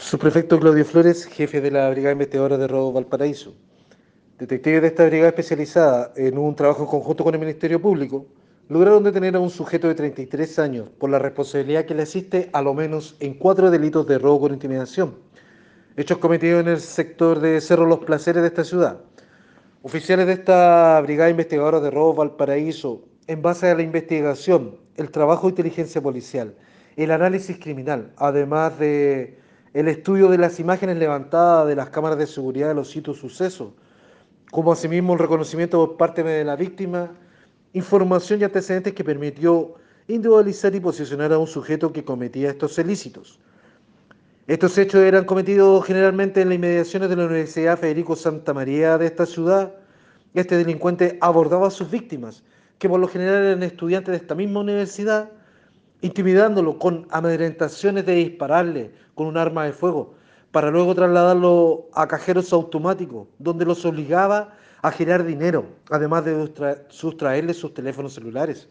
Subprefecto Claudio Flores, jefe de la Brigada Investigadora de Robo Valparaíso. Detectives de esta brigada especializada en un trabajo conjunto con el Ministerio Público lograron detener a un sujeto de 33 años por la responsabilidad que le asiste a lo menos en cuatro delitos de robo con intimidación, hechos cometidos en el sector de Cerro Los Placeres de esta ciudad. Oficiales de esta Brigada Investigadora de Robo Valparaíso, en base a la investigación, el trabajo de inteligencia policial, el análisis criminal, además de el estudio de las imágenes levantadas de las cámaras de seguridad de los sitios sucesos, como asimismo el reconocimiento por parte de la víctima, información y antecedentes que permitió individualizar y posicionar a un sujeto que cometía estos ilícitos. Estos hechos eran cometidos generalmente en las inmediaciones de la Universidad Federico Santa María de esta ciudad. Este delincuente abordaba a sus víctimas, que por lo general eran estudiantes de esta misma universidad, intimidándolo con amedrentaciones de dispararle con un arma de fuego, para luego trasladarlo a cajeros automáticos, donde los obligaba a girar dinero, además de sustraerle sus teléfonos celulares.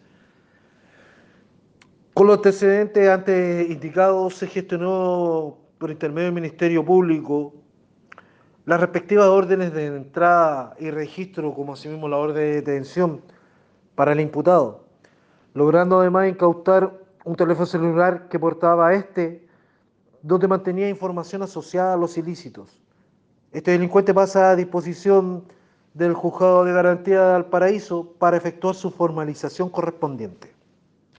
Con los antecedentes antes indicados, se gestionó por intermedio del Ministerio Público las respectivas órdenes de entrada y registro, como asimismo la orden de detención para el imputado, logrando además incautar un teléfono celular que portaba este, donde mantenía información asociada a los ilícitos. Este delincuente pasa a disposición del juzgado de garantía del paraíso para efectuar su formalización correspondiente.